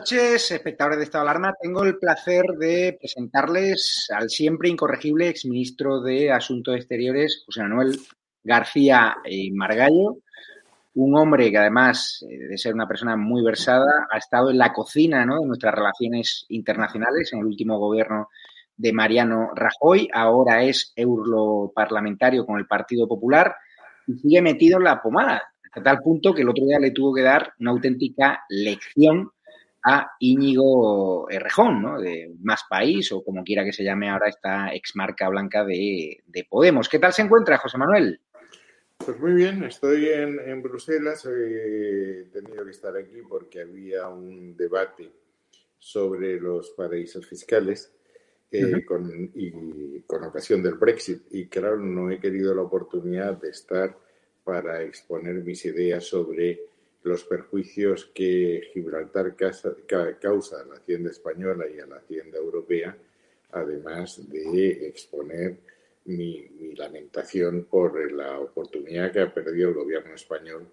noches, espectadores de Estado de Alarma. Tengo el placer de presentarles al siempre incorregible exministro de Asuntos Exteriores, José Manuel García Margallo, un hombre que además eh, de ser una persona muy versada, ha estado en la cocina de nuestras relaciones internacionales en el último gobierno de Mariano Rajoy, ahora es europarlamentario con el Partido Popular y sigue metido en la pomada, hasta tal punto que el otro día le tuvo que dar una auténtica lección a Íñigo Errejón, ¿no? De Más País o como quiera que se llame ahora esta exmarca blanca de, Podemos. ¿Qué tal se encuentra, José Manuel? Pues muy bien, estoy en, Bruselas. He tenido que estar aquí porque había un debate sobre los paraísos fiscales eh, con, y con ocasión del Brexit. Y claro, no he querido la oportunidad de estar para exponer mis ideas sobre los perjuicios que Gibraltar causa a la hacienda española y a la hacienda europea, además de exponer mi, lamentación por la oportunidad que ha perdido el gobierno español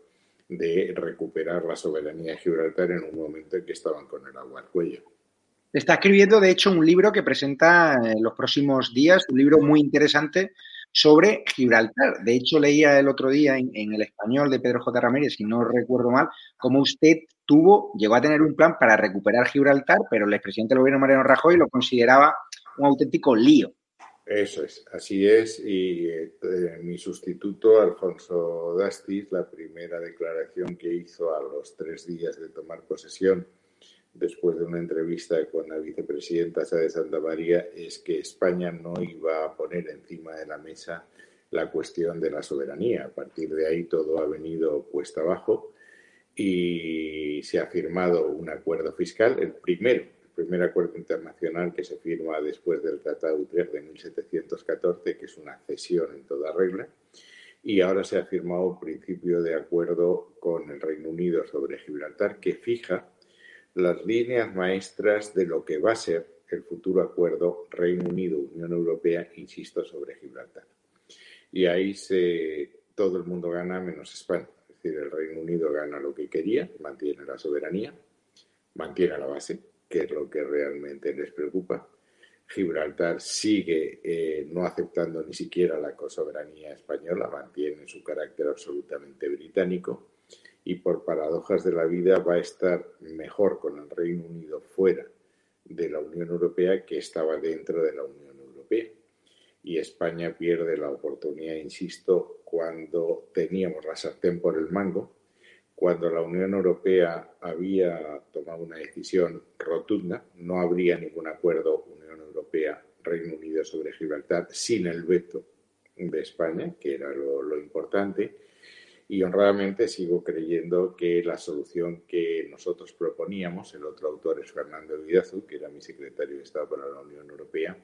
de recuperar la soberanía de Gibraltar en un momento en que estaban con el agua al cuello. Está escribiendo, de hecho, un libro que presenta en los próximos días, un libro muy interesante sobre Gibraltar. De hecho, leía el otro día en, el español de Pedro J. Ramírez, si no recuerdo mal, cómo usted tuvo, llegó a tener un plan para recuperar Gibraltar, pero el expresidente del gobierno Mariano Rajoy lo consideraba un auténtico lío. Eso es, así es. Y eh, mi sustituto, Alfonso Dastis, la primera declaración que hizo a los tres días de tomar posesión después de una entrevista con la vicepresidenta de Santa María es que España no iba a poner encima de la mesa la cuestión de la soberanía. A partir de ahí todo ha venido puesto abajo y se ha firmado un acuerdo fiscal, el primero, el primer acuerdo internacional que se firma después del Tratado de Utrecht de 1714, que es una cesión en toda regla, y ahora se ha firmado un principio de acuerdo con el Reino Unido sobre Gibraltar que fija las líneas maestras de lo que va a ser el futuro acuerdo Reino Unido-Unión Europea, insisto, sobre Gibraltar. y ahí se, todo el mundo gana menos España. Es decir, el Reino Unido gana lo que quería, mantiene la soberanía, mantiene la base, que es lo que realmente les preocupa. Gibraltar sigue eh, no aceptando ni siquiera la soberanía española, mantiene su carácter absolutamente británico y por paradojas de la vida va a estar mejor con el Reino Unido fuera de la Unión Europea que estaba dentro de la Unión Europea. Y España pierde la oportunidad, insisto, cuando teníamos la sartén por el mango, cuando la Unión Europea había tomado una decisión rotunda, no habría ningún acuerdo Unión Europea-Reino Unido sobre Gibraltar sin el veto de España, que era lo, lo importante, y honradamente sigo creyendo que la solución que nosotros proponíamos, el otro autor es Fernando Vidazu, que era mi secretario de Estado para la Unión Europea,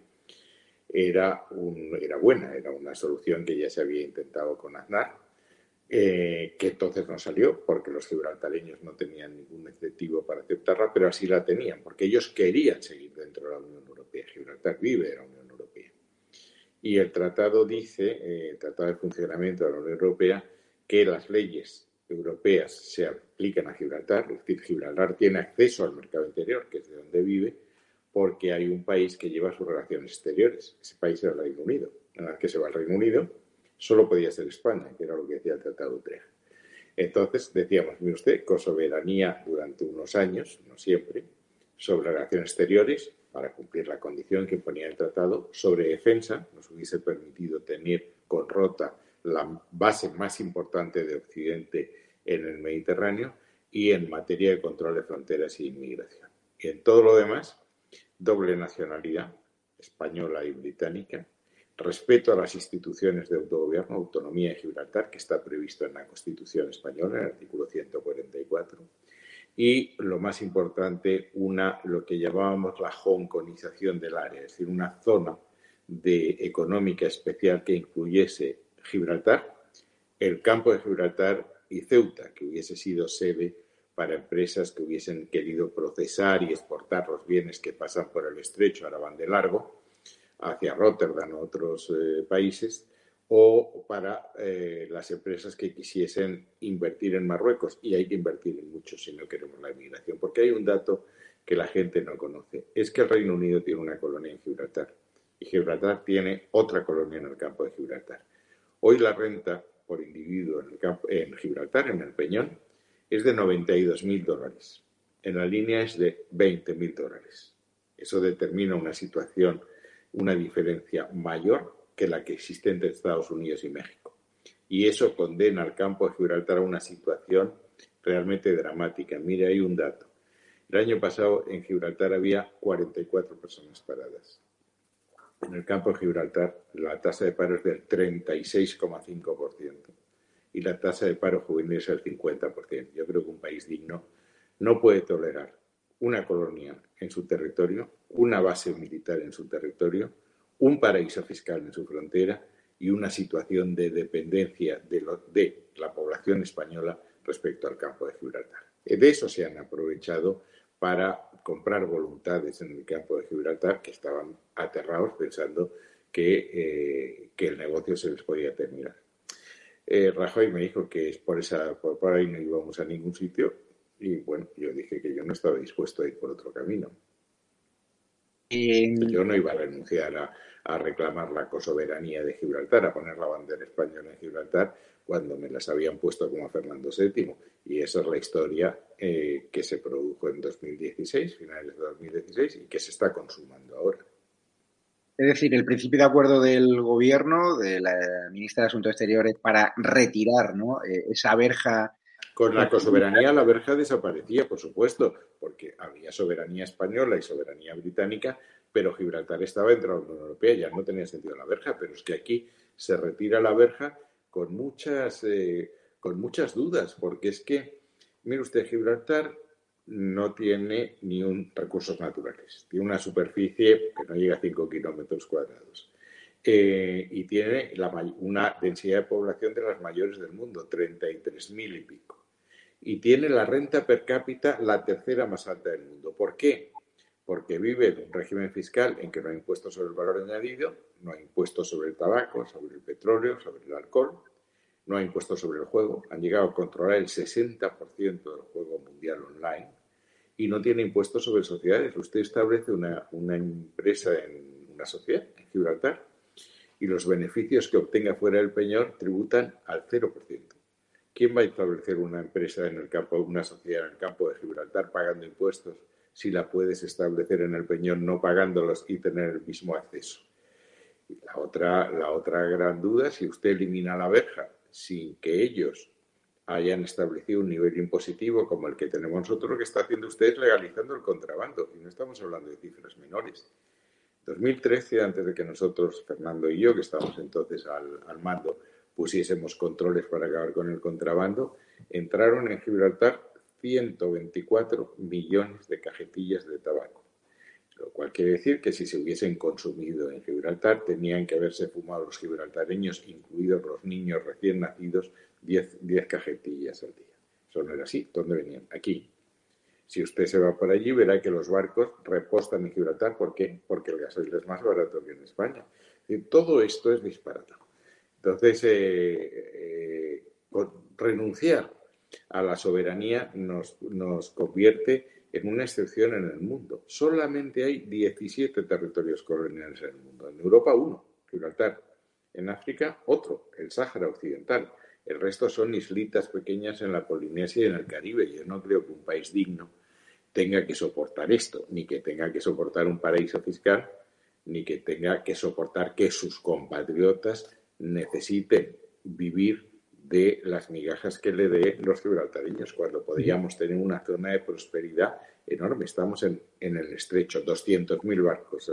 era, un, era buena, era una solución que ya se había intentado con Aznar, eh, que entonces no salió porque los gibraltareños no tenían ningún incentivo para aceptarla, pero así la tenían, porque ellos querían seguir dentro de la Unión Europea. Gibraltar vive en la Unión Europea. Y el tratado dice, eh, el Tratado de Funcionamiento de la Unión Europea, que las leyes europeas se aplican a Gibraltar, es decir, Gibraltar tiene acceso al mercado interior, que es de donde vive, porque hay un país que lleva sus relaciones exteriores. Ese país es el Reino Unido. En la que se va el Reino Unido, solo podía ser España, que era lo que decía el Tratado de Utrecht. Entonces decíamos, mire usted, con soberanía durante unos años, no siempre, sobre relaciones exteriores, para cumplir la condición que ponía el tratado, sobre defensa, nos hubiese permitido tener con Rota la base más importante de Occidente en el Mediterráneo y en materia de control de fronteras e inmigración. Y en todo lo demás, doble nacionalidad, española y británica, respeto a las instituciones de autogobierno, autonomía de Gibraltar, que está previsto en la Constitución española, en el artículo 144, y lo más importante, una, lo que llamábamos la hongkonización del área, es decir, una zona de económica especial que incluyese Gibraltar, el campo de Gibraltar y Ceuta, que hubiese sido sede para empresas que hubiesen querido procesar y exportar los bienes que pasan por el estrecho, ahora van de largo, hacia Rotterdam o otros eh, países, o para eh, las empresas que quisiesen invertir en Marruecos. Y hay que invertir en mucho si no queremos la inmigración, porque hay un dato que la gente no conoce. Es que el Reino Unido tiene una colonia en Gibraltar y Gibraltar tiene otra colonia en el campo de Gibraltar. Hoy la renta por individuo en, Gibraltar, en el Peñón, es de 92.000 dólares. En la línea es de 20.000 dólares. Eso determina una situación, una diferencia mayor que la que existe entre Estados Unidos y México. Y eso condena al campo de Gibraltar a una situación realmente dramática. Mire, hay un dato. El año pasado en Gibraltar había 44 personas paradas. En el campo de Gibraltar la tasa de paro es del 36,5% y la tasa de paro juvenil es el 50%. Yo creo que un país digno no puede tolerar una colonia en su territorio, una base militar en su territorio, un paraíso fiscal en su frontera y una situación de dependencia de, de la población española respecto al campo de Gibraltar. De eso se han aprovechado para comprar voluntades en el campo de Gibraltar que estaban aterrados pensando que, eh, que el negocio se les podía terminar. Eh, Rajoy me dijo que es por esa por, por, ahí no íbamos a ningún sitio y bueno, yo dije que yo no estaba dispuesto a ir por otro camino. Yo no iba a renunciar a, a reclamar la cosoberanía de Gibraltar, a poner la bandera española en Gibraltar, cuando me las habían puesto como a Fernando VII. Y esa es la historia eh, que se produjo en 2016, finales de 2016, y que se está consumando ahora. Es decir, el principio de acuerdo del gobierno, de la ministra de Asuntos Exteriores, para retirar ¿no? Eh, esa verja. Con la cosoberanía la verja desaparecía, por supuesto, porque había soberanía española y soberanía británica, pero Gibraltar estaba dentro de la Unión Europea, ya no tenía sentido la verja, pero es que aquí se retira la verja con muchas, eh, con muchas dudas, porque es que, mire usted, Gibraltar no tiene ni un recursos naturales, tiene una superficie que no llega a 5 kilómetros cuadrados. Eh, y tiene una densidad de población de las mayores del mundo, 33.000 y pico. Y tiene la renta per cápita la tercera más alta del mundo. ¿Por qué? Porque vive en un régimen fiscal en que no hay impuestos sobre el valor añadido, No hay impuestos sobre el tabaco, sobre el petróleo, sobre el alcohol. No hay impuestos sobre el juego. Han llegado a controlar el 60% del juego mundial online. Y no tiene impuestos sobre sociedades. Usted establece una, una empresa en una sociedad, en Gibraltar, y los beneficios que obtenga fuera del peñor tributan al 0%. ¿Quién va a establecer una empresa en el campo, una sociedad en el campo de Gibraltar pagando impuestos si la puedes establecer en el Peñón no pagándolos y tener el mismo acceso? La otra, la otra gran duda, si usted elimina la verja sin que ellos hayan establecido un nivel impositivo como el que tenemos nosotros, lo que está haciendo usted es legalizando el contrabando. Y no estamos hablando de cifras menores. 2013, antes de que nosotros, Fernando y yo, que estábamos entonces al, al mando, pusiésemos controles para acabar con el contrabando, entraron en Gibraltar 124 millones de cajetillas de tabaco. Lo cual quiere decir que si se hubiesen consumido en Gibraltar, tenían que haberse fumado los gibraltareños, incluidos los niños recién nacidos, 10, 10 cajetillas al día. Eso no era así. ¿Dónde venían? Aquí. Si usted se va por allí, verá que los barcos repostan en Gibraltar. ¿Por qué? Porque el gasoil es más barato que en España. todo esto es disparate. Entonces, eh, eh, renunciar a la soberanía nos, nos, convierte en una excepción en el mundo. Solamente hay 17 territorios coloniales en el mundo. En Europa, uno, Gibraltar. En África, otro, el Sáhara Occidental. El resto son islitas pequeñas en la Polinesia y en el Caribe. Yo no creo que un país digno tenga que soportar esto, ni que tenga que soportar un paraíso fiscal, ni que tenga que soportar que sus compatriotas necesiten vivir de las migajas que le dé los gibraltareños, cuando podríamos tener una zona de prosperidad enorme. Estamos en, en el estrecho, 200.000 barcos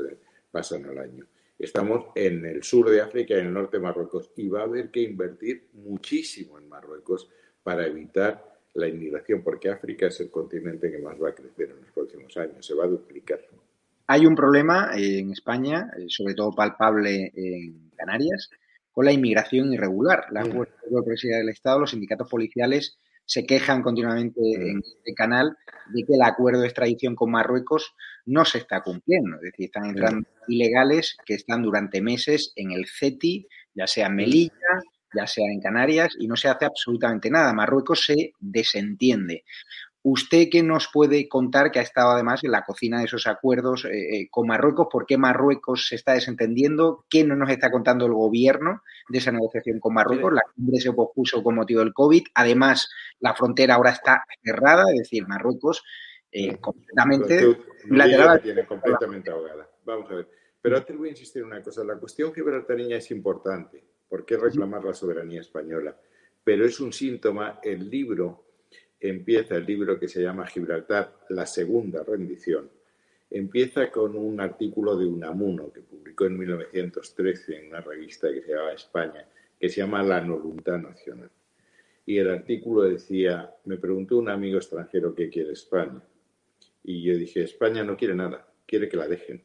pasan al año. Estamos en el sur de África en el norte de Marruecos y va a haber que invertir muchísimo en Marruecos para evitar la inmigración, porque África es el continente que más va a crecer en los próximos años, se va a duplicar. Hay un problema en España, eh, sobre todo palpable en Canarias, con la inmigración irregular. La. Presidencia del Estado, los sindicatos policiales se quejan continuamente en este canal de que el acuerdo de extradición con Marruecos no se está cumpliendo. Es decir, están entrando ilegales que están durante meses en el CETI, ya sea en Melilla, ya sea en Canarias, y no se hace absolutamente nada. Marruecos se desentiende. ¿Usted qué nos puede contar que ha estado además en la cocina de esos acuerdos eh, eh, con Marruecos? ¿Por qué Marruecos se está desentendiendo? ¿Qué no nos está contando el gobierno de esa negociación con Marruecos? La cumbre se pospuso con motivo del COVID. Además, la frontera ahora está cerrada, es decir, Marruecos eh, completamente lateral. tiene completamente ahogada. Vamos a ver. Pero antes voy a insistir en una cosa. La cuestión gibraltareña es importante. ¿Por qué reclamar la soberanía española? Pero es un síntoma. El libro empieza el libro que se llama Gibraltar, la segunda rendición. Empieza con un artículo de Unamuno que publicó en 1913 en una revista que se llama España, que se llama La Voluntad Nacional. Y el artículo decía, me preguntó un amigo extranjero qué quiere España. Y yo dije, España no quiere nada, quiere que la dejen.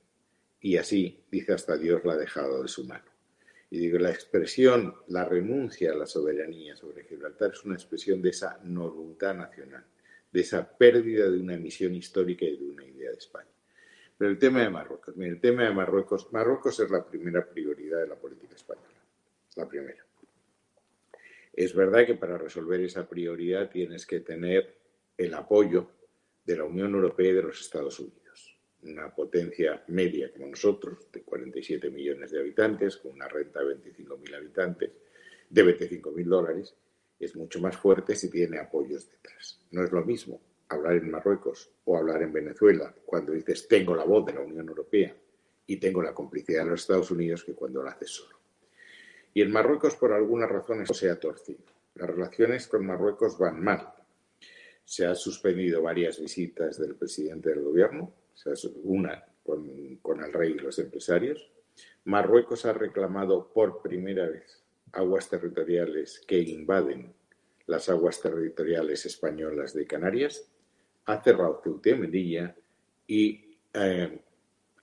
Y así, dice hasta Dios, la ha dejado de su mano. Y digo, la expresión, la renuncia a la soberanía sobre Gibraltar es una expresión de esa no voluntad nacional, de esa pérdida de una misión histórica y de una idea de España. Pero el tema de Marruecos, el tema de Marruecos, Marruecos es la primera prioridad de la política española, la primera. Es verdad que para resolver esa prioridad tienes que tener el apoyo de la Unión Europea y de los Estados Unidos una potencia media como nosotros, de 47 millones de habitantes, con una renta de 25.000 habitantes, de 25.000 dólares, es mucho más fuerte si tiene apoyos detrás. No es lo mismo hablar en Marruecos o hablar en Venezuela cuando dices tengo la voz de la Unión Europea y tengo la complicidad de los Estados Unidos que cuando lo haces solo. Y en Marruecos, por algunas razones, se ha torcido. Las relaciones con Marruecos van mal. Se han suspendido varias visitas del presidente del gobierno, una con, el rey y los empresarios. Marruecos ha reclamado por primera vez aguas territoriales que invaden las aguas territoriales españolas de Canarias, ha cerrado Ceuta y Melilla y eh,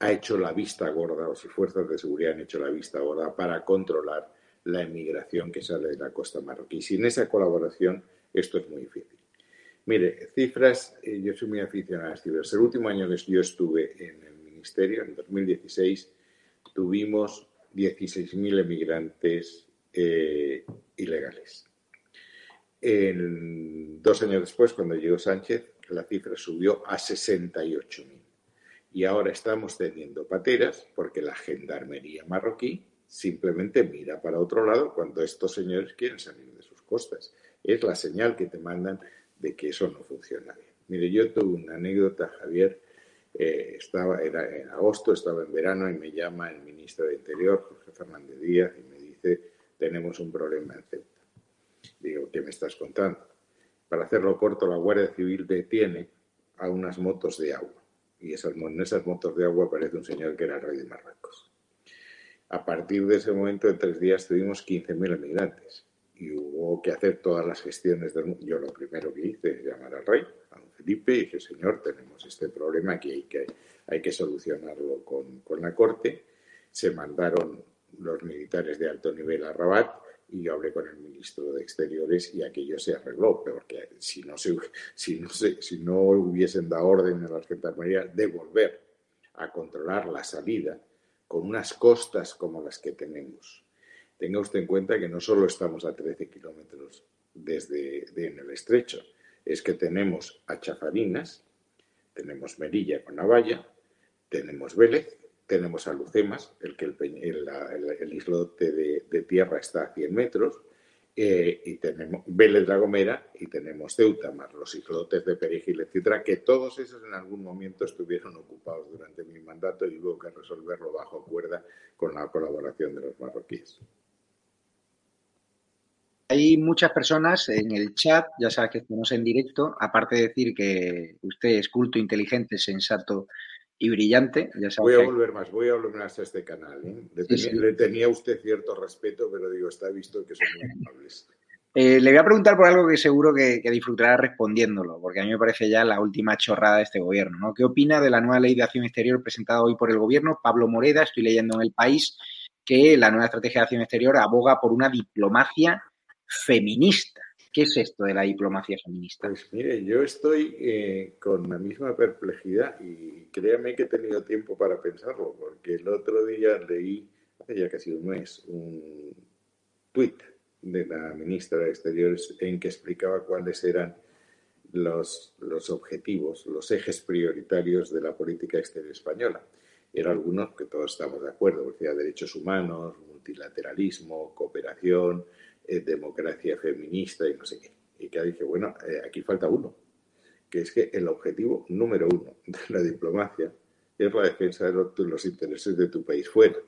ha hecho la vista gorda, o sus fuerzas de seguridad han hecho la vista gorda para controlar la emigración que sale de la costa marroquí. Sin esa colaboración, esto es muy difícil. Mire, cifras, eh, yo soy muy aficionado a las cifras. El último año que yo estuve en el ministerio, en 2016, tuvimos 16.000 emigrantes eh, ilegales. dos años después, cuando llegó Sánchez, la cifra subió a 68.000. Y ahora estamos teniendo pateras porque la gendarmería marroquí simplemente mira para otro lado cuando estos señores quieren salir de sus costas. Es la señal que te mandan de que eso no funciona bien. Mire, yo tuve una anécdota, Javier, eh, estaba, era en agosto, estaba en verano y me llama el ministro de Interior, Jorge Fernández Díaz, y me dice, tenemos un problema en Ceuta. Digo, ¿qué me estás contando? Para hacerlo corto, la Guardia Civil detiene a unas motos de agua. Y esas, en esas motos de agua aparece un señor que era el rey de Marruecos. A partir de ese momento, en tres días, tuvimos 15.000 emigrantes y hubo que hacer todas las gestiones del mundo. Yo lo primero que hice es llamar al rey, a don Felipe, y dije, señor, tenemos este problema que hay que, hay que solucionarlo con, con la corte. Se mandaron los militares de alto nivel a Rabat y yo hablé con el ministro de Exteriores y aquello se arregló, porque si no, si no, si no hubiesen dado orden a la Gendarmería de volver a controlar la salida con unas costas como las que tenemos. Tenga usted en cuenta que no solo estamos a 13 kilómetros desde en el estrecho, es que tenemos a Chafarinas, tenemos Merilla con Navalla, tenemos Vélez tenemos a Lucemas, el que el, islote de, tierra está a 100 metros, eh, y tenemos Vélez la Gomera y tenemos Ceuta, más los islotes de Perejil, etcétera, que todos esos en algún momento estuvieron ocupados durante mi mandato y hubo que resolverlo bajo cuerda con la colaboración de los marroquíes. Hay muchas personas en el chat, ya sabes que estamos en directo, aparte de decir que usted es culto, inteligente, sensato y brillante. voy a volver más, voy a volver más a este canal. ¿eh? Le, tenía, usted cierto respeto, pero digo, está visto que son muy amables. Eh, le voy a preguntar por algo que seguro que, disfrutará respondiéndolo, porque a mí me parece ya la última chorrada de este gobierno. ¿no? ¿Qué opina de la nueva ley de acción exterior presentada hoy por el gobierno? Pablo Moreda, estoy leyendo en el país que la nueva estrategia de acción exterior aboga por una diplomacia feminista. ¿Qué es esto de la diplomacia feminista? Pues mire, yo estoy eh, con la misma perplejidad y créame que he tenido tiempo para pensarlo, porque el otro día leí, hace ya casi un mes, un tuit de la ministra de Exteriores en que explicaba cuáles eran los, los objetivos, los ejes prioritarios de la política exterior española. Eran algunos que todos estamos de acuerdo, decía derechos humanos, multilateralismo, cooperación, eh, democracia feminista y no sé qué. Y que dije, bueno, eh, aquí falta uno, que es que el objetivo número uno de la diplomacia es la defensa de los, intereses de tu país fuera.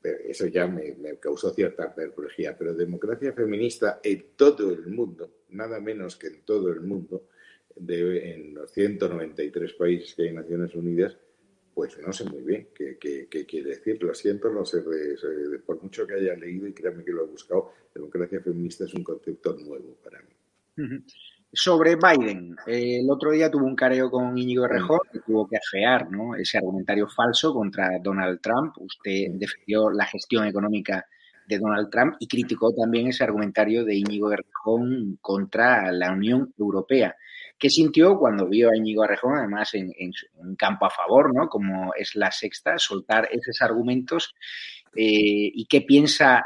Pero eso ya me, causó cierta perplejidad. Pero democracia feminista en todo el mundo, nada menos que en todo el mundo, de, en los 193 países que hay en Naciones Unidas, pues no sé muy bien qué, quiere decir. Lo siento, no sé, por mucho que haya leído y créanme que lo he buscado, democracia feminista es un concepto nuevo para mí. Sobre Biden, el otro día tuvo un careo con Íñigo Errejón que tuvo que afear ¿no? ese argumentario falso contra Donald Trump. Usted defendió la gestión económica de Donald Trump y criticó también ese argumentario de Íñigo Errejón contra la Unión Europea. ¿Qué sintió cuando vio a Íñigo Arrejón, además en, un campo a favor, ¿no? como es la sexta, soltar esos argumentos? Eh, ¿Y qué piensa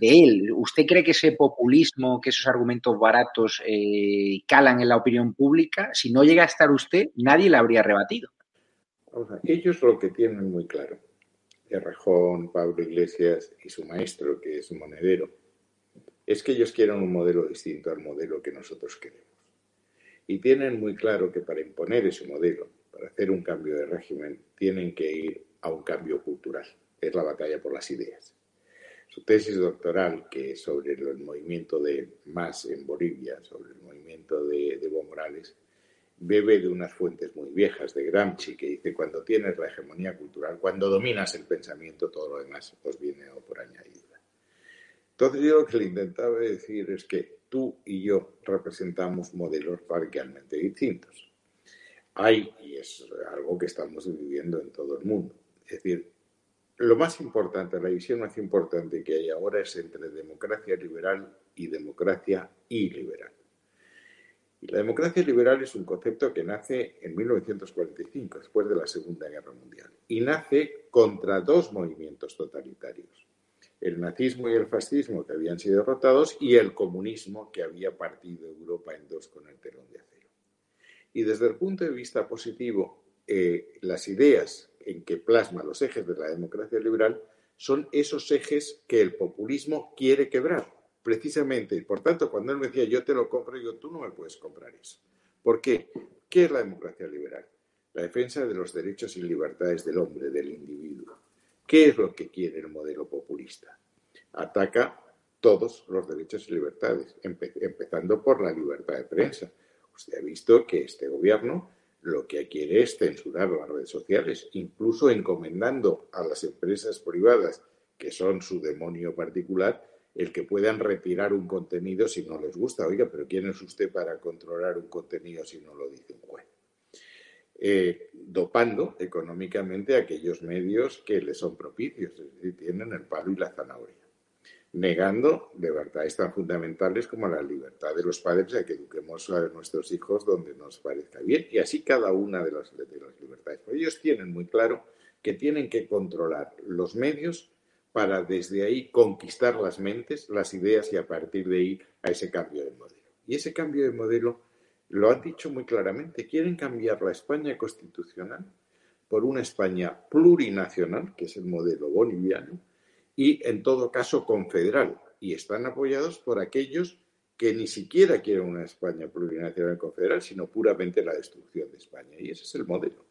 de él? ¿Usted cree que ese populismo, que esos argumentos baratos eh, calan en la opinión pública? Si no llega a estar usted, nadie le habría rebatido. ellos lo que tienen muy claro, Errejón, Pablo Iglesias y su maestro, que es Monedero, es que ellos quieren un modelo distinto al modelo que nosotros queremos y tienen muy claro que para imponer ese modelo, para hacer un cambio de régimen, tienen que ir a un cambio cultural. Es la batalla por las ideas. Su tesis doctoral, que es sobre el movimiento de MAS en Bolivia, sobre el movimiento de, de Evo Morales, bebe de unas fuentes muy viejas de Gramsci, que dice, cuando tienes la hegemonía cultural, cuando dominas el pensamiento, todo lo demás os viene por añadidura. Entonces yo lo que le intentaba decir es que tú y yo representamos modelos radicalmente distintos. Hay, y es algo que estamos viviendo en todo el mundo, es decir, lo más importante, la visión más importante que hay ahora es entre democracia liberal y democracia iliberal. Y la democracia liberal es un concepto que nace en 1945, después de la Segunda Guerra Mundial, y nace contra dos movimientos totalitarios el nazismo y el fascismo que habían sido derrotados y el comunismo que había partido Europa en dos con el telón de acero. Y desde el punto de vista positivo, eh, las ideas en que plasma los ejes de la democracia liberal son esos ejes que el populismo quiere quebrar, precisamente. Por tanto, cuando él me decía, yo te lo compro, yo, tú no me puedes comprar eso. ¿Por qué? ¿Qué es la democracia liberal? La defensa de los derechos y libertades del hombre, del individuo. ¿Qué es lo que quiere el modelo populista? Ataca todos los derechos y libertades, empezando por la libertad de prensa. Usted ha visto que este gobierno lo que quiere es censurar las redes sociales, incluso encomendando a las empresas privadas, que son su demonio particular, el que puedan retirar un contenido si no les gusta. Oiga, pero ¿quién es usted para controlar un contenido si no lo dice un juez? Eh, dopando económicamente aquellos medios que le son propicios, es decir, tienen el palo y la zanahoria negando libertades tan fundamentales como la libertad de los padres a que eduquemos a nuestros hijos donde nos parezca bien, y así cada una de las, de las libertades. ellos tienen muy claro que tienen que controlar los medios para desde ahí conquistar las mentes, las ideas y a partir de ahí a ese cambio de modelo. Y ese cambio de modelo lo han dicho muy claramente, quieren cambiar la España constitucional por una España plurinacional, que es el modelo boliviano, y, en todo caso, confederal. Y están apoyados por aquellos que ni siquiera quieren una España plurinacional y confederal, sino puramente la destrucción de España. Y ese es el modelo.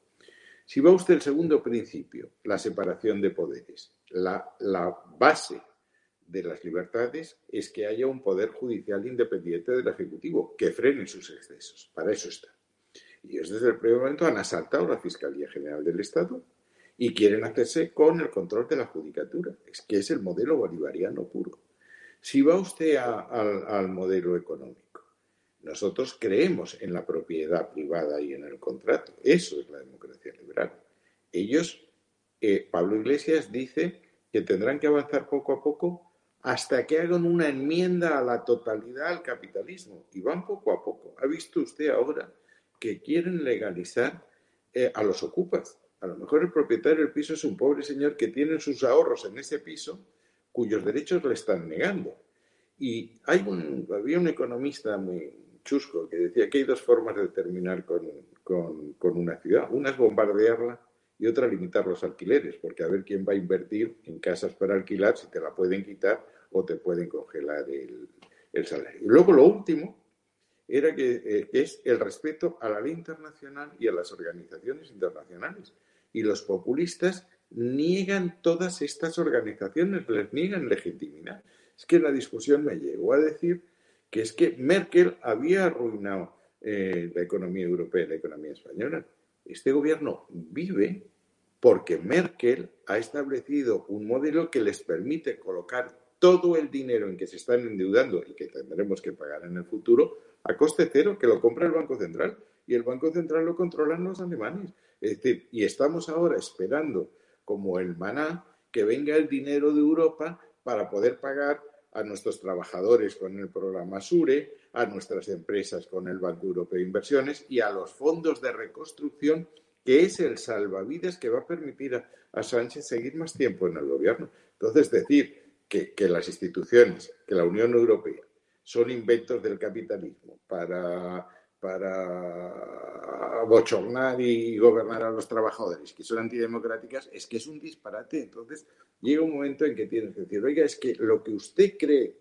Si va usted el segundo principio, la separación de poderes, la, la base de las libertades es que haya un poder judicial independiente del Ejecutivo, que frene sus excesos. Para eso está. Y ellos desde el primer momento han asaltado la Fiscalía General del Estado, y quieren hacerse con el control de la judicatura, que es el modelo bolivariano puro. Si va usted al modelo económico, nosotros creemos en la propiedad privada y en el contrato, eso es la democracia liberal. Ellos, eh, Pablo Iglesias dice que tendrán que avanzar poco a poco hasta que hagan una enmienda a la totalidad al capitalismo. Y van poco a poco. ¿Ha visto usted ahora que quieren legalizar eh, a los ocupas? A lo mejor el propietario del piso es un pobre señor que tiene sus ahorros en ese piso cuyos derechos le están negando. Y hay un, había un economista muy chusco que decía que hay dos formas de terminar con, con una ciudad. Una es bombardearla y otra limitar los alquileres, porque a ver quién va a invertir en casas para alquilar si te la pueden quitar o te pueden congelar el, el salario. Y luego lo último era que, eh, es el respeto a la ley internacional y a las organizaciones internacionales y los populistas niegan todas estas organizaciones, les niegan legitimidad. Es que la discusión me llegó a decir que es que Merkel había arruinado eh, la economía europea y la economía española. Este gobierno vive porque Merkel ha establecido un modelo que les permite colocar todo el dinero en que se están endeudando y que tendremos que pagar en el futuro a coste cero, que lo compra el Banco Central y el Banco Central lo controlan los alemanes. Es decir, y estamos ahora esperando, como el maná, que venga el dinero de Europa para poder pagar a nuestros trabajadores con el programa SURE, a nuestras empresas con el Banco Europeo de Inversiones y a los fondos de reconstrucción, que es el salvavidas que va a permitir a, Sánchez seguir más tiempo en el gobierno. Entonces, decir que las instituciones, que la Unión Europea son inventos del capitalismo para para bochornar y gobernar a los trabajadores, que son antidemocráticas, es que es un disparate. Entonces, llega un momento en que tienes que decir, oiga, es que lo que usted cree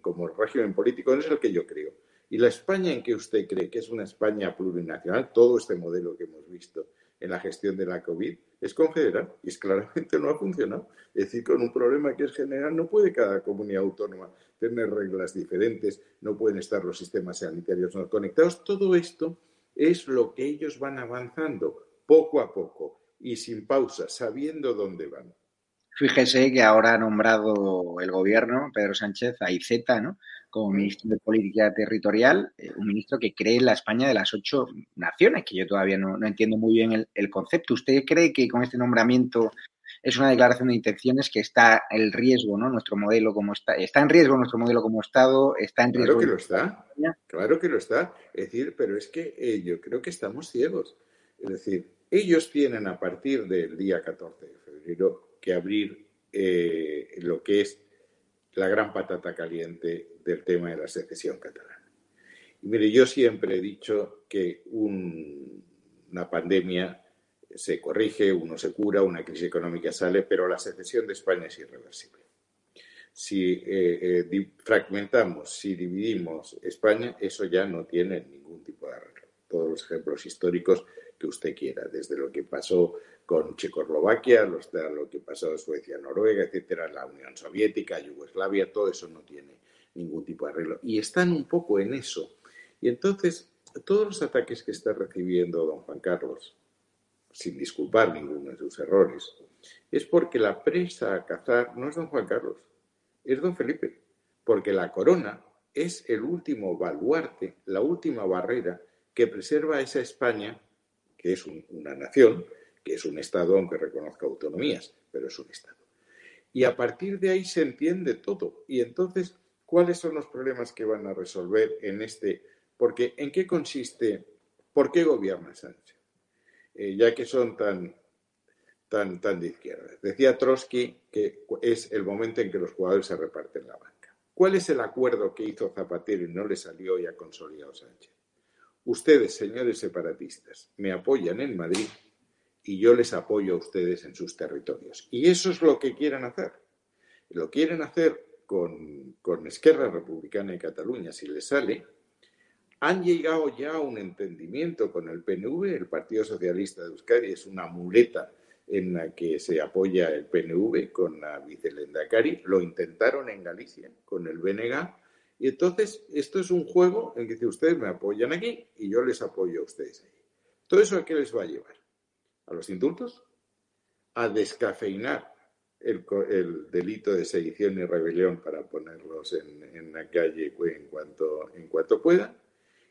como régimen político no es el que yo creo. Y la España en que usted cree que es una España plurinacional, todo este modelo que hemos visto en la gestión de la COVID, es confederal y es, claramente no ha funcionado. Es decir, con un problema que es general, no puede cada comunidad autónoma tener reglas diferentes, no pueden estar los sistemas sanitarios no conectados. Todo esto es lo que ellos van avanzando poco a poco y sin pausa, sabiendo dónde van. Fíjese que ahora ha nombrado el gobierno, Pedro Sánchez, a IZ, ¿no? Como ministro de Política Territorial, eh, un ministro que cree en la España de las ocho naciones, que yo todavía no, entiendo muy bien el, concepto. ¿Usted cree que con este nombramiento es una declaración de intenciones que está el riesgo, ¿no? Nuestro modelo como está, está en riesgo nuestro modelo como Estado, está en riesgo. Claro que lo está, claro que lo está. Es decir, pero es que eh, yo creo que estamos ciegos. Es decir, ellos tienen a partir del día 14 de febrero que abrir eh, lo que es la gran patata caliente del tema de la secesión catalana. Y mire, yo siempre he dicho que una pandemia se corrige, uno se cura, una crisis económica sale, pero la secesión de España es irreversible. Si eh, eh, fragmentamos, si dividimos España, eso ya no tiene ningún tipo de arreglo. Todos los ejemplos históricos que usted quiera, desde lo que pasó con Checoslovaquia, lo que pasó en Suecia, Noruega, etcétera, la Unión Soviética, Yugoslavia, todo eso no tiene ningún tipo de arreglo. Y están un poco en eso. Y entonces, todos los ataques que está recibiendo don Juan Carlos, sin disculpar ninguno de sus errores, es porque la presa a cazar no es don Juan Carlos, es don Felipe, porque la corona es el último baluarte, la última barrera que preserva esa España, que es una nación, que es un Estado, aunque reconozca autonomías, pero es un Estado. Y a partir de ahí se entiende todo. Y entonces, ¿cuáles son los problemas que van a resolver en este? Porque, ¿en qué consiste? ¿Por qué gobierna Sánchez? Eh, ya que son tan, tan, tan de izquierda. Decía Trotsky que es el momento en que los jugadores se reparten la banca. ¿Cuál es el acuerdo que hizo Zapatero y no le salió y ha consolidado Sánchez? Ustedes, señores separatistas, me apoyan en Madrid y yo les apoyo a ustedes en sus territorios. Y eso es lo que quieren hacer. Lo quieren hacer con, con Esquerra Republicana de Cataluña, si les sale. Han llegado ya a un entendimiento con el PNV, el Partido Socialista de Euskadi es una muleta en la que se apoya el PNV con la vicelendacari. Lo intentaron en Galicia con el BNG. Y entonces, esto es un juego en que ustedes me apoyan aquí y yo les apoyo a ustedes ahí. ¿Todo eso a qué les va a llevar? ¿A los indultos? A descafeinar el, delito de sedición y rebelión para ponerlos en, la calle en cuanto, en cuanto pueda.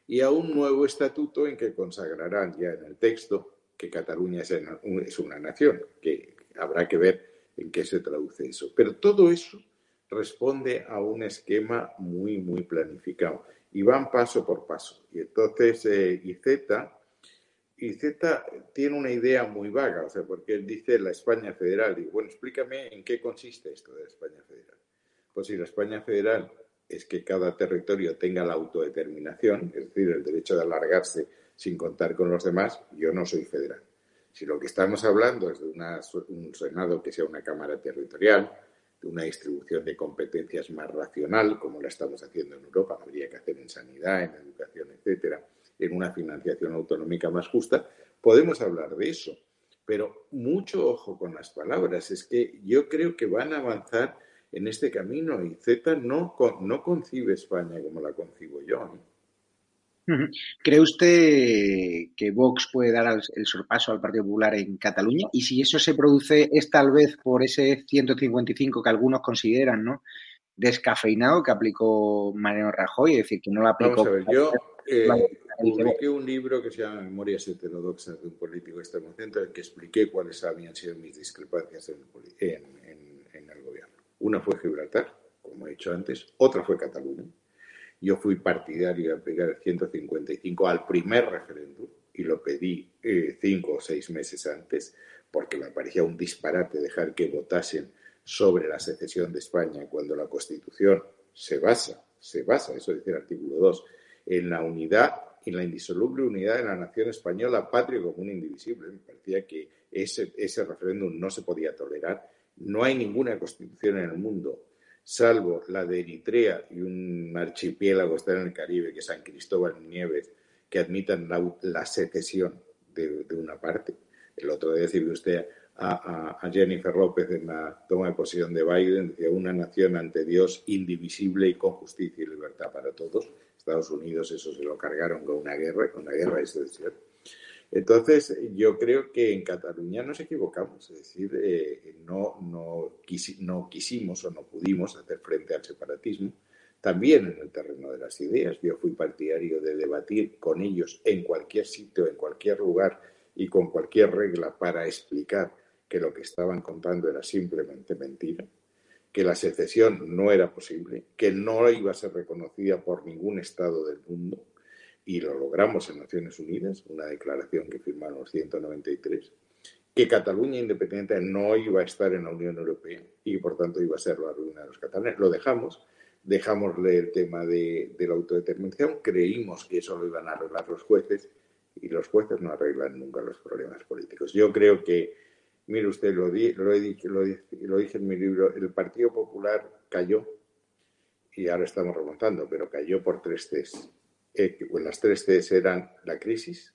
Y a un nuevo estatuto en que consagrarán ya en el texto que Cataluña es una nación, que habrá que ver en qué se traduce eso. Pero todo eso responde a un esquema muy, muy planificado y van paso por paso. Y entonces eh, IZ, tiene una idea muy vaga, o sea, porque él dice la España federal. Y bueno, explícame en qué consiste esto de la España federal. Pues si la España federal es que cada territorio tenga la autodeterminación, es decir, el derecho de alargarse sin contar con los demás, yo no soy federal. Si lo que estamos hablando es de un Senado que sea una Cámara territorial, una distribución de competencias más racional, como la estamos haciendo en Europa, habría que hacer en sanidad, en educación, etcétera, en una financiación autonómica más justa, podemos hablar de eso. Pero mucho ojo con las palabras, es que yo creo que van a avanzar en este camino y Z no, no concibe España como la concibo yo. ¿Cree usted que Vox puede dar el sorpaso al Partido Popular en Cataluña? Y si eso se produce, es tal vez por ese 155 que algunos consideran, ¿no? Descafeinado que aplicó Mariano Rajoy, es decir, que no lo aplicó. Vamos a ver, yo eh, publiqué un libro que se llama Memorias heterodoxas de un político extremocentro en el que expliqué cuáles habían sido mis discrepancias en el gobierno. Una fue Gibraltar, como he dicho antes, otra fue Cataluña yo fui partidario de aplicar el 155 al primer referéndum y lo pedí eh, cinco o seis meses antes porque me parecía un disparate dejar que votasen sobre la secesión de España cuando la Constitución se basa, se basa, eso dice el artículo 2, en la unidad, en la indisoluble unidad de la nación española, patria común indivisible. Me parecía que ese, ese referéndum no se podía tolerar. No hay ninguna constitución en el mundo salvo la de Eritrea y un archipiélago está en el Caribe, que es San Cristóbal Nieves, que admitan la, secesión de, una parte. El otro día usted a, Jennifer López en la toma de posesión de Biden, decía una nación ante Dios indivisible y con justicia y libertad para todos. Estados Unidos eso se lo cargaron con una guerra, con la guerra de secesión. Entonces, yo creo que en Cataluña nos equivocamos, es decir, eh, no, no, no, quisimos o no pudimos hacer frente al separatismo. También en el terreno de las ideas, yo fui partidario de debatir con ellos en cualquier sitio, en cualquier lugar y con cualquier regla para explicar que lo que estaban contando era simplemente mentira, que la secesión no era posible, que no iba a ser reconocida por ningún Estado del mundo y lo logramos en Naciones Unidas, una declaración que firmaron los 193, que Cataluña independiente no iba a estar en la Unión Europea y por tanto iba a ser la ruina de los catalanes. Lo dejamos, dejámosle el tema de, la autodeterminación, creímos que eso lo iban a arreglar los jueces y los jueces no arreglan nunca los problemas políticos. Yo creo que, mire usted, lo, lo, he, lo, lo dije en mi libro, el Partido Popular cayó y ahora estamos remontando, pero cayó por tres Cs. Eh, las tres Cs eran la crisis,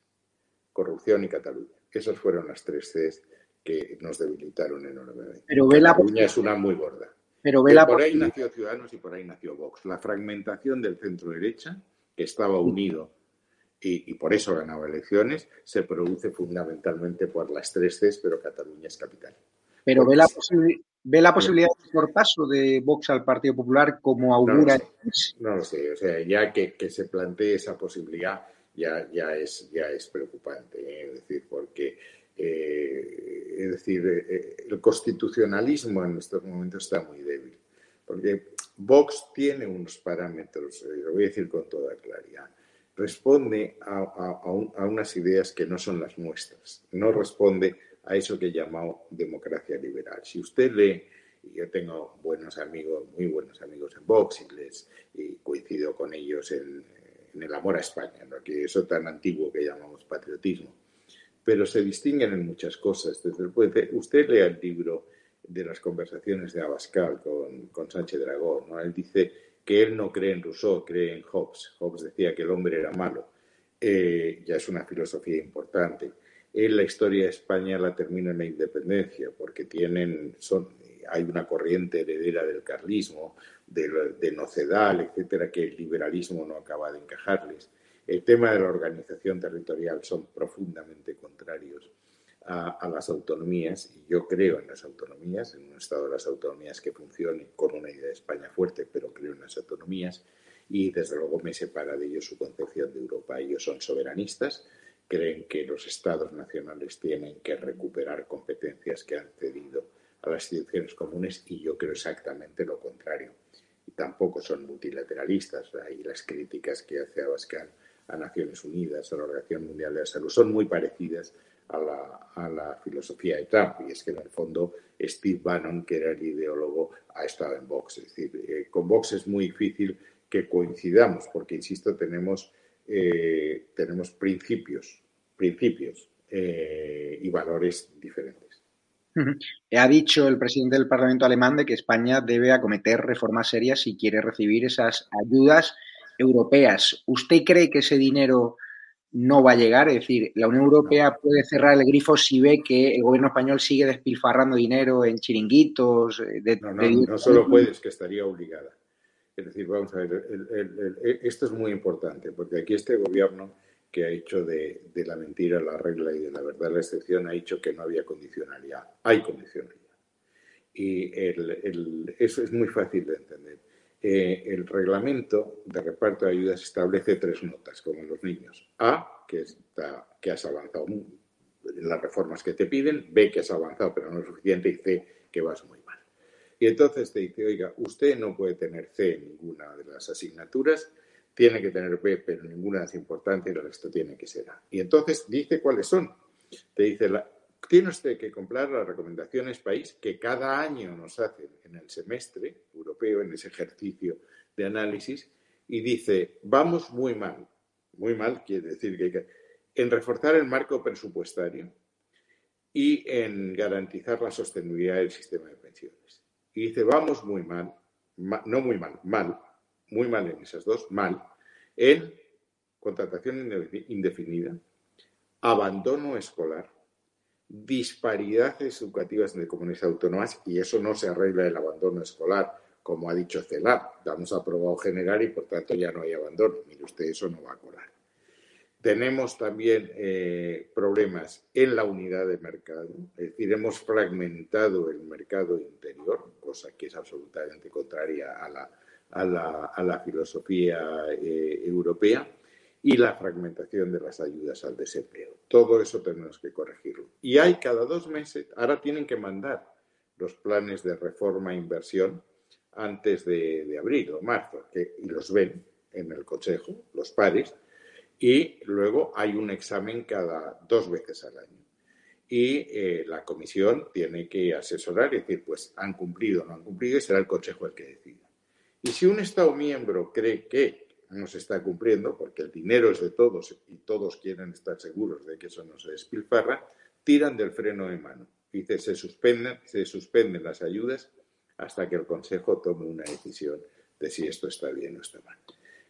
corrupción y Cataluña. Esas fueron las tres Cs que nos debilitaron enormemente. Pero ve Cataluña es una muy gorda. Pero ve la por ahí nació Ciudadanos y por ahí nació Vox. La fragmentación del centro derecha, que estaba unido y, por eso ganaba elecciones, se produce fundamentalmente por las tres Cs, pero Cataluña es capital. Pero ve la, ve la, posibilidad de por paso de Vox al Partido Popular como augura. No lo sé, o sea, ya que, se plantee esa posibilidad ya, ya, es, ya es preocupante, ¿eh? es decir, porque eh, es decir, eh, el constitucionalismo en estos momentos está muy débil, porque Vox tiene unos parámetros, lo voy a decir con toda claridad responde a, unas ideas que no son las nuestras, no responde a eso que llamamos democracia liberal. Si usted lee, y yo tengo buenos amigos, muy buenos amigos en Vox y, les, coincido con ellos en, el amor a España, ¿no? que eso tan antiguo que llamamos patriotismo, pero se distinguen en muchas cosas. Desde usted lee el libro de las conversaciones de Abascal con, con Sánchez Dragón, ¿no? él dice que él no cree en Rousseau, cree en Hobbes. Hobbes decía que el hombre era malo. Eh, ya es una filosofía importante. En la historia de España la termina en la independencia, porque tienen, son, hay una corriente heredera del carlismo, de, de Nocedal, etcétera, que el liberalismo no acaba de encajarles. El tema de la organización territorial son profundamente contrarios a, las autonomías, y yo creo en las autonomías, en un Estado de las autonomías que funcione con una idea de España fuerte, pero creo en las autonomías, y desde luego me separa de ellos su concepción de Europa. Ellos son soberanistas, creen que los Estados nacionales tienen que recuperar competencias que han cedido a las instituciones comunes, y yo creo exactamente lo contrario. Y tampoco son multilateralistas. Ahí las críticas que hace Abascal a Naciones Unidas, a la Organización Mundial de la Salud, son muy parecidas a la, filosofía de Trump. Y es que en el fondo Steve Bannon, que era el ideólogo, ha estado en Vox. Es decir, eh, con Vox es muy difícil que coincidamos, porque, insisto, tenemos, eh, tenemos principios, principios eh, y valores diferentes. Ha dicho el presidente del Parlamento alemán de que España debe acometer reformas serias si quiere recibir esas ayudas europeas. ¿Usted cree que ese dinero no va a llegar. Es decir, la Unión Europea puede cerrar el grifo si ve que el gobierno español sigue despilfarrando dinero en chiringuitos. Eh, de, no, no, no solo puede, es que estaría obligada. Es decir, vamos a ver, esto es muy importante, porque aquí este gobierno que ha hecho de, la mentira la regla y de la verdad la excepción, ha dicho que no había condicionalidad. Hay condicionalidad. Y eso es muy fácil de entender. Eh, el reglamento de reparto de ayudas establece tres notas, como en los niños. A, que, está, que has avanzado en las reformas que te piden, B, que has avanzado pero no es suficiente, y C, que vas muy mal. Y entonces te dice, oiga, usted no puede tener C en ninguna de las asignaturas, tiene que tener B, pero ninguna es importante y el resto tiene que ser A. Y entonces dice cuáles son. Te dice, la, tiene usted que comprar las recomendaciones país que cada año nos hacen en el semestre europeo, en ese ejercicio de análisis, y dice, vamos muy mal. Muy mal quiere decir que en reforzar el marco presupuestario y en garantizar la sostenibilidad del sistema de pensiones. Y dice, vamos muy mal, no muy mal, mal, muy mal en esas dos, mal, en contratación indefinida, abandono escolar, disparidades educativas entre comunidades autónomas y eso no se arregla el abandono escolar, como ha dicho CELAP. Damos aprobado general y por tanto ya no hay abandono. Mire usted, eso no va a colar. Tenemos también eh, problemas en la unidad de mercado, es decir, hemos fragmentado el mercado interior, cosa que es absolutamente contraria a la, a la, filosofía eh, europea y la fragmentación de las ayudas al desempleo. Todo eso tenemos que corregirlo. Y hay cada dos meses, ahora tienen que mandar los planes de reforma e inversión antes de, abril o marzo, que, y los ven en el Consejo, los pares, y luego hay un examen cada dos veces al año. y eh, la comisión tiene que asesorar y decir, pues han cumplido o no han cumplido y será el Consejo el que decida. Y si un Estado miembro cree que no se está cumpliendo, porque el dinero es de todos y todos quieren estar seguros de que eso no se despilfarra, tiran del freno de mano. Dice, se suspenden, se suspenden las ayudas hasta que el Consejo tome una decisión de si esto está bien o está mal.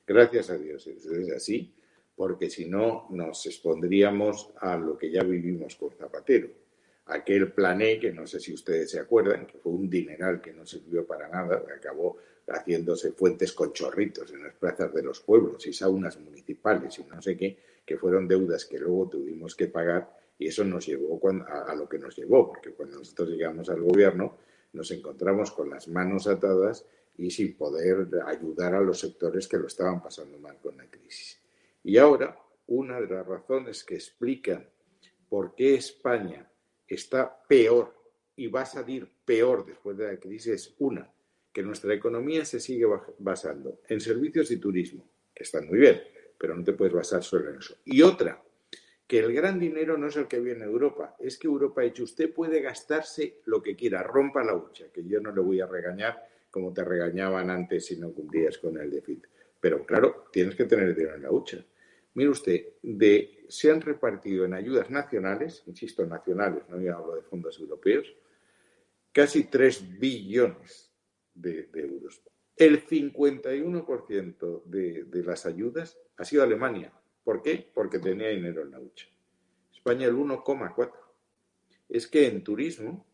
Gracias a Dios, es así, porque si no nos expondríamos a lo que ya vivimos con Zapatero. Aquel plané, que no sé si ustedes se acuerdan, que fue un dineral que no sirvió para nada, acabó haciéndose fuentes con chorritos en las plazas de los pueblos y saunas municipales y no sé qué, que fueron deudas que luego tuvimos que pagar y eso nos llevó a, lo que nos llevó, porque cuando nosotros llegamos al gobierno nos encontramos con las manos atadas y sin poder ayudar a los sectores que lo estaban pasando mal con la crisis. Y ahora, una de las razones que explican por qué España está peor y va a salir peor después de la crisis es una, que nuestra economía se sigue basando en servicios y turismo, que están muy bien, pero no te puedes basar solo en eso. Y otra, que el gran dinero no es el que viene de Europa, es que Europa ha dicho, usted puede gastarse lo que quiera, rompa la hucha, que yo no le voy a regañar como te regañaban antes si no cumplías con el déficit. Pero claro, tienes que tener dinero en la hucha. Mire usted, de, se han repartido en ayudas nacionales, insisto, nacionales, no hablo de fondos europeos, casi 3 billones de, euros. El 51% de, de las ayudas ha sido Alemania. ¿Por qué? Porque tenía dinero en la hucha. España el 1,4. Es que en turismo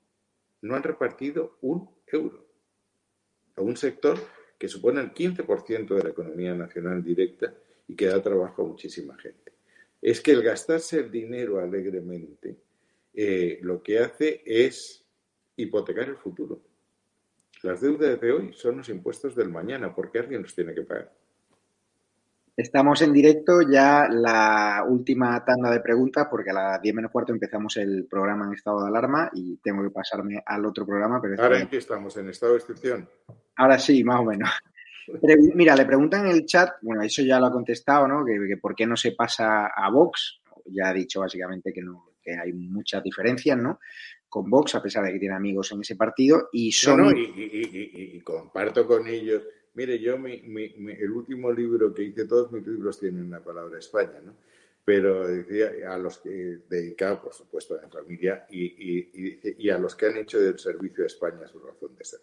no han repartido un euro a un sector que supone el 15% de la economía nacional directa y que da trabajo a muchísima gente. Es que el gastarse el dinero alegremente eh, lo que hace es hipotecar el futuro. Las deudas de hoy son los impuestos del mañana, porque alguien los tiene que pagar. Estamos en directo, ya la última tanda de preguntas, porque a las 10 menos cuarto empezamos el programa en estado de alarma y tengo que pasarme al otro programa. Pero ¿Ahora en qué estamos? ¿En estado de excepción? Ahora sí, más o menos. mira, le preguntan en el chat, bueno, eso ya lo ha contestado, ¿no? Que, por qué no se pasa a Vox. Ya ha dicho básicamente que, no, que hay muchas diferencias, ¿no? Con Vox, a pesar de que tiene amigos en ese partido. Y son. y, comparto con ellos. Mire, yo, mi, el último libro que hice, todos mis libros tienen la palabra España, ¿no? Pero decía a los que dedicado, por supuesto, a la familia y, y, a los que han hecho del servicio a España su razón de ser.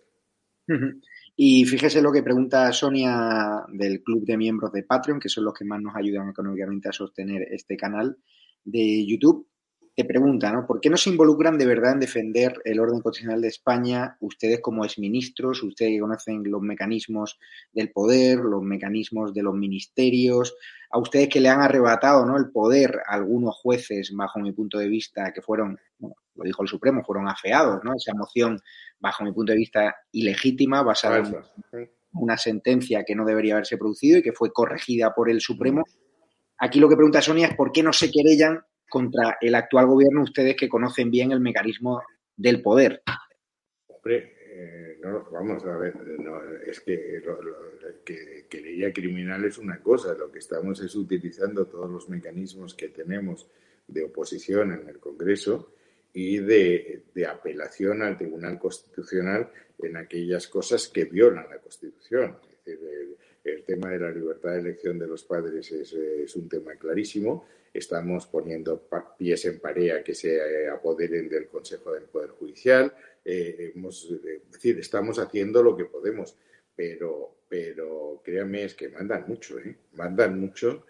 Y fíjese lo que pregunta Sonia del club de miembros de Patreon, que son los que más nos ayudan económicamente a sostener este canal de YouTube. Te pregunta, ¿no? ¿Por qué no se involucran de verdad en defender el orden constitucional de España? Ustedes como exministros, ustedes que conocen los mecanismos del poder, los mecanismos de los ministerios, a ustedes que le han arrebatado ¿no? el poder a algunos jueces, bajo mi punto de vista, que fueron, lo dijo el Supremo, fueron afeados, ¿no? Esa moción, bajo mi punto de vista, ilegítima, basada en una sentencia que no debería haberse producido y que fue corregida por el Supremo. Aquí lo que pregunta Sonia es por qué no se querellan contra el actual gobierno ustedes que conocen bien el mecanismo del poder? Hombre, eh, no, vamos a ver, es que, que, que criminal es una cosa, lo que estamos es utilizando todos los mecanismos que tenemos de oposición en el Congreso y de, apelación al Tribunal Constitucional en aquellas cosas que violan la Constitución. Es decir, el, tema de la libertad de elección de los padres es, es un tema clarísimo estamos poniendo pies en pared que se eh, apoderen del Consejo del Poder Judicial, eh, es decir, estamos haciendo lo que podemos, pero, pero créanme, es que mandan mucho, ¿eh? mandan mucho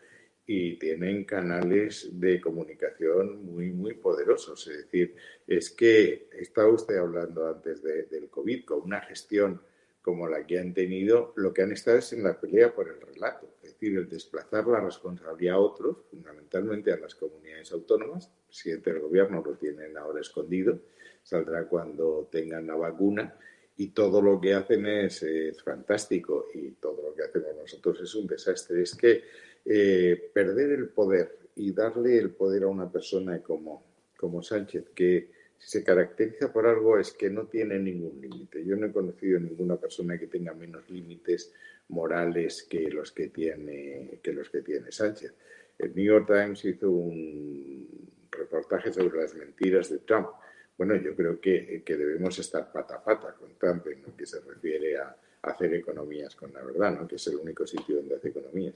y tienen canales de comunicación muy, muy poderosos. Es decir, es que estaba usted hablando antes del COVID, con una gestión como la que han tenido, lo que han estado es en la pelea por el relato, es decir, el desplazar la responsabilidad a otros, fundamentalmente a las comunidades autónomas. El presidente del gobierno lo tienen ahora escondido, saldrá cuando tengan la vacuna y todo lo que hacen es, fantástico y todo lo que hacemos nosotros es un desastre. Es que eh, perder el poder y darle el poder a una persona como, como Sánchez, que se caracteriza por algo es que no tiene ningún límite. Yo no he conocido ninguna persona que tenga menos límites morales que los que tiene, que los que tiene Sánchez. El New York Times hizo un reportaje sobre las mentiras de Trump. Bueno, yo creo que, debemos estar pata a pata con Trump en lo que se refiere a hacer economías con la verdad, ¿no? que es el único sitio donde hace economías.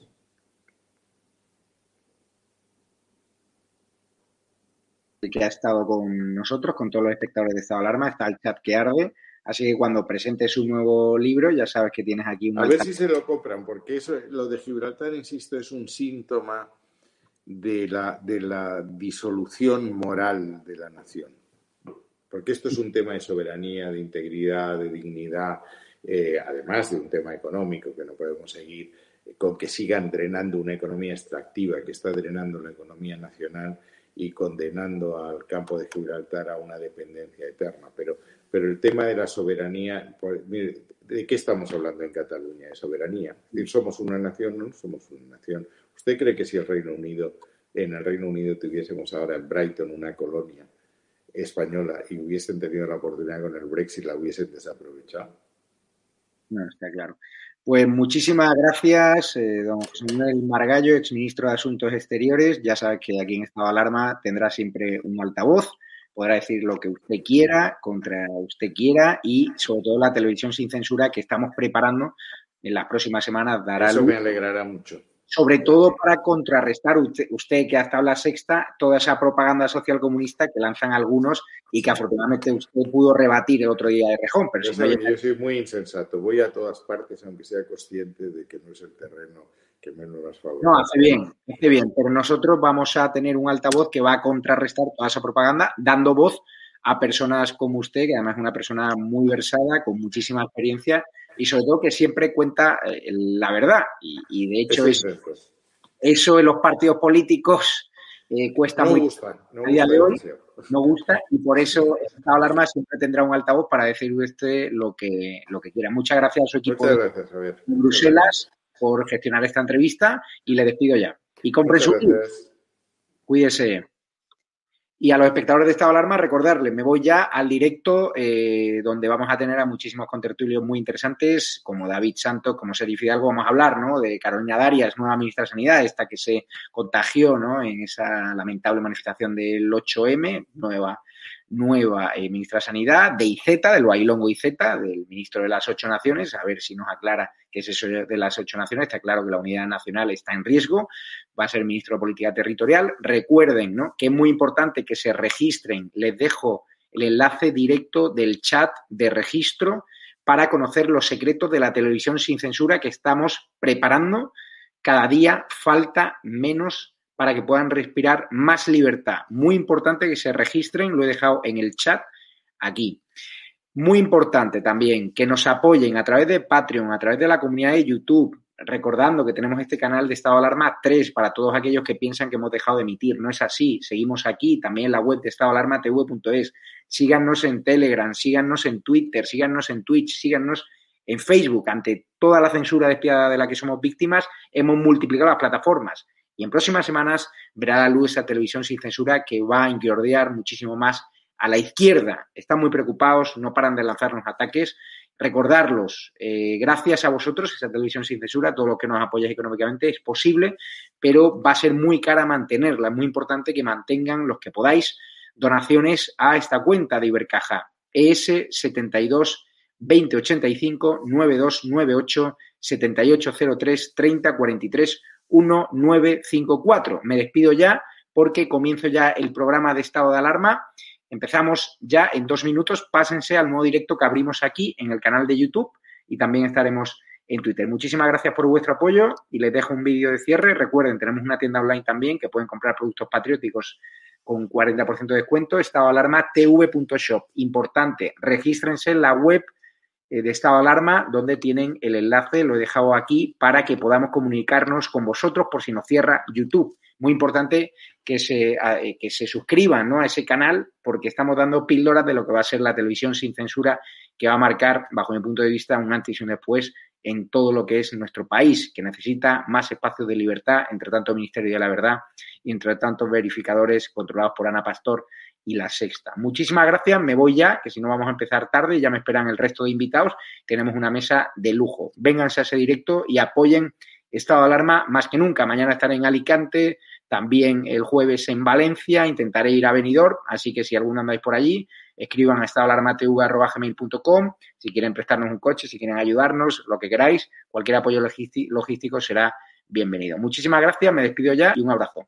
Que ha estado con nosotros, con todos los espectadores de Estado de Alarma, está el chat que arde. Así que cuando presente su nuevo libro, ya sabes que tienes aquí un. A ver si se lo compran, porque eso, lo de Gibraltar, insisto, es un síntoma de la, de la disolución moral de la nación. Porque esto es un tema de soberanía, de integridad, de dignidad, eh, además de un tema económico que no podemos seguir con que sigan drenando una economía extractiva que está drenando la economía nacional y condenando al campo de Gibraltar a una dependencia eterna. Pero, pero el tema de la soberanía, ¿de qué estamos hablando en Cataluña? De soberanía. ¿Somos una nación? No somos una nación. ¿Usted cree que si el Reino Unido, en el Reino Unido tuviésemos ahora en Brighton una colonia española y hubiesen tenido la oportunidad con el Brexit, la hubiesen desaprovechado? No, está claro. Pues muchísimas gracias, eh, don José Manuel Margallo, exministro de Asuntos Exteriores. Ya sabe que aquí en Estado de Alarma tendrá siempre un altavoz, podrá decir lo que usted quiera, contra usted quiera y sobre todo la televisión sin censura que estamos preparando en las próximas semanas dará Eso me alegrará mucho sobre todo para contrarrestar usted, que ha estado en la sexta, toda esa propaganda social comunista que lanzan algunos y que afortunadamente usted pudo rebatir el otro día de Rejón. Pero yo, soy muy insensato, voy a todas partes aunque sea consciente de que no es el terreno que menos nos favorece. No, hace bien, hace bien, pero nosotros vamos a tener un altavoz que va a contrarrestar toda esa propaganda, dando voz a personas como usted, que además es una persona muy versada, con muchísima experiencia y sobre todo que siempre cuenta eh, la verdad. Y, de hecho eso en los partidos políticos eh, cuesta no muy gusta, no a día de hoy. No gusta y por eso Estado de Alarma siempre tendrá un altavoz para decir usted lo que, lo que quiera. Muchas gracias a su equipo de Bruselas por gestionar esta entrevista y le despido ya. Y compre su Cuídese. Y a los espectadores de Estado de Alarma, recordarles, me voy ya al directo eh, donde vamos a tener a muchísimos contertulios muy interesantes, como David Santos, como Sergio Fidalgo, vamos a hablar ¿no? de Carolina Darias, nueva ministra de Sanidad, esta que se contagió ¿no? en esa lamentable manifestación del 8M, nueva nueva eh, ministra de Sanidad, de IZ, del Bailongo IZ, del ministro de las ocho naciones, a ver si nos aclara qué es eso de las ocho naciones. Está claro que la unidad nacional está en riesgo, va a ser ministro de Política Territorial. Recuerden ¿no? que es muy importante que se registren, les dejo el enlace directo del chat de registro para conocer los secretos de la televisión sin censura que estamos preparando. Cada día falta menos para que puedan respirar más libertad. Muy importante que se registren, lo he dejado en el chat aquí. Muy importante también que nos apoyen a través de Patreon, a través de la comunidad de YouTube, recordando que tenemos este canal de estado de alarma 3 para todos aquellos que piensan que hemos dejado de emitir. No es así. Seguimos aquí, también en la web de estado alarma tv.es. Síganos en Telegram, síganos en Twitter, síganos en Twitch, síganos en Facebook. Ante toda la censura despiadada de la que somos víctimas, hemos multiplicado las plataformas. Y en próximas semanas verá la luz esa televisión sin censura que va a encordear muchísimo más a la izquierda. Están muy preocupados, no paran de lanzarnos ataques. Recordarlos, eh, gracias a vosotros, esa televisión sin censura, todo lo que nos apoyáis económicamente es posible, pero va a ser muy cara mantenerla. Es muy importante que mantengan los que podáis donaciones a esta cuenta de Ibercaja. ES 72 2085 9298 7803 3043 1954. Me despido ya porque comienzo ya el programa de estado de alarma. Empezamos ya en dos minutos. Pásense al modo directo que abrimos aquí en el canal de YouTube y también estaremos en Twitter. Muchísimas gracias por vuestro apoyo y les dejo un vídeo de cierre. Recuerden, tenemos una tienda online también que pueden comprar productos patrióticos con 40% de descuento. Estado de alarma tv.shop. Importante, regístrense en la web de estado alarma, donde tienen el enlace, lo he dejado aquí, para que podamos comunicarnos con vosotros por si nos cierra YouTube. Muy importante que se, eh, que se suscriban ¿no? a ese canal porque estamos dando píldoras de lo que va a ser la televisión sin censura que va a marcar, bajo mi punto de vista, un antes y un después en todo lo que es nuestro país, que necesita más espacios de libertad, entre tanto Ministerio de la Verdad y entre tantos verificadores controlados por Ana Pastor y la sexta. Muchísimas gracias, me voy ya, que si no vamos a empezar tarde, ya me esperan el resto de invitados. Tenemos una mesa de lujo. Vénganse a ese directo y apoyen Estado de Alarma más que nunca. Mañana estaré en Alicante, también el jueves en Valencia, intentaré ir a Benidorm, así que si alguno andáis por allí, escriban a estadoalarmatv.com si quieren prestarnos un coche, si quieren ayudarnos, lo que queráis, cualquier apoyo logístico será bienvenido. Muchísimas gracias, me despido ya y un abrazo.